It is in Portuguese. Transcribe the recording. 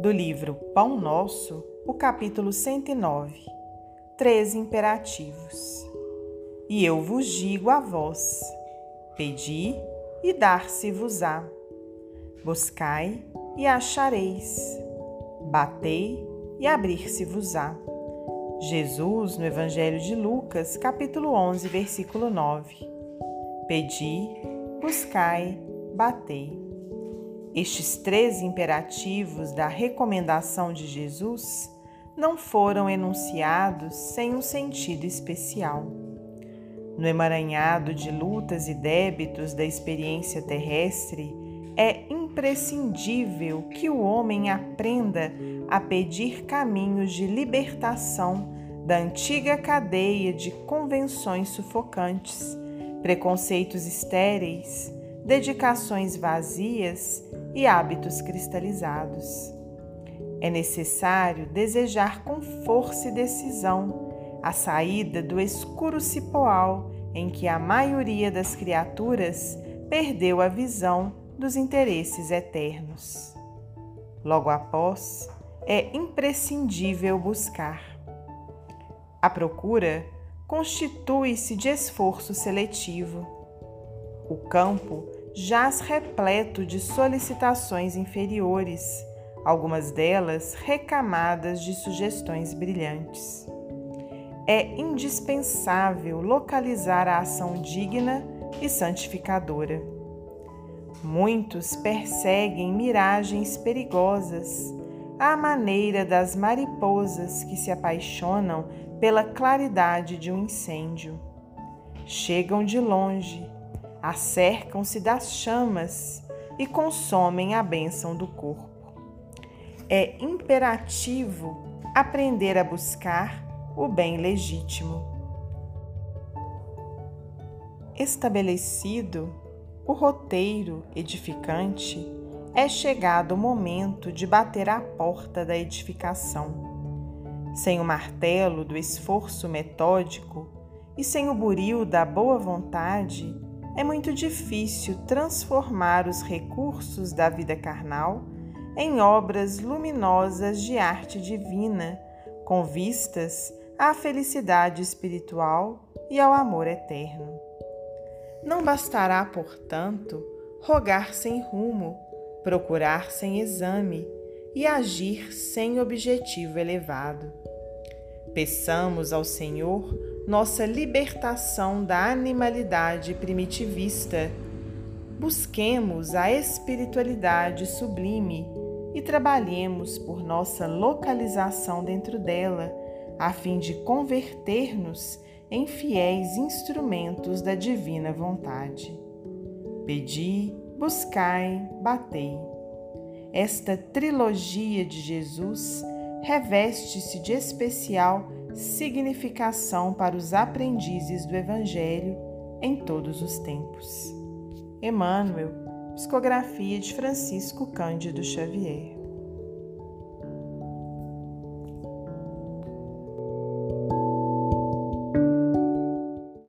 do livro Pão Nosso, o capítulo 109. Três imperativos. E eu vos digo a vós: pedi e dar-se-vos-á. Buscai e achareis. Batei e abrir-se-vos-á. Jesus, no Evangelho de Lucas, capítulo 11, versículo 9. Pedi, buscai, batei. Estes três imperativos da recomendação de Jesus não foram enunciados sem um sentido especial. No emaranhado de lutas e débitos da experiência terrestre, é imprescindível que o homem aprenda a pedir caminhos de libertação da antiga cadeia de convenções sufocantes, preconceitos estéreis, dedicações vazias e hábitos cristalizados. É necessário desejar com força e decisão a saída do escuro cipoal em que a maioria das criaturas perdeu a visão dos interesses eternos. Logo após, é imprescindível buscar. A procura constitui-se de esforço seletivo. O campo jaz repleto de solicitações inferiores, algumas delas recamadas de sugestões brilhantes. É indispensável localizar a ação digna e santificadora. Muitos perseguem miragens perigosas, à maneira das mariposas que se apaixonam pela claridade de um incêndio. Chegam de longe, acercam-se das chamas e consomem a bênção do corpo. É imperativo aprender a buscar o bem legítimo. Estabelecido o roteiro edificante, é chegado o momento de bater à porta da edificação. Sem o martelo do esforço metódico e sem o buril da boa vontade, é muito difícil transformar os recursos da vida carnal em obras luminosas de arte divina, com vistas à felicidade espiritual e ao amor eterno. Não bastará, portanto, rogar sem rumo, procurar sem exame e agir sem objetivo elevado. Peçamos ao Senhor nossa libertação da animalidade primitivista. Busquemos a espiritualidade sublime e trabalhemos por nossa localização dentro dela, a fim de converter-nos em fiéis instrumentos da divina vontade. Pedi, buscai, batei. Esta trilogia de Jesus reveste-se de especial significação para os aprendizes do Evangelho em todos os tempos. Emmanuel, psicografia de Francisco Cândido Xavier.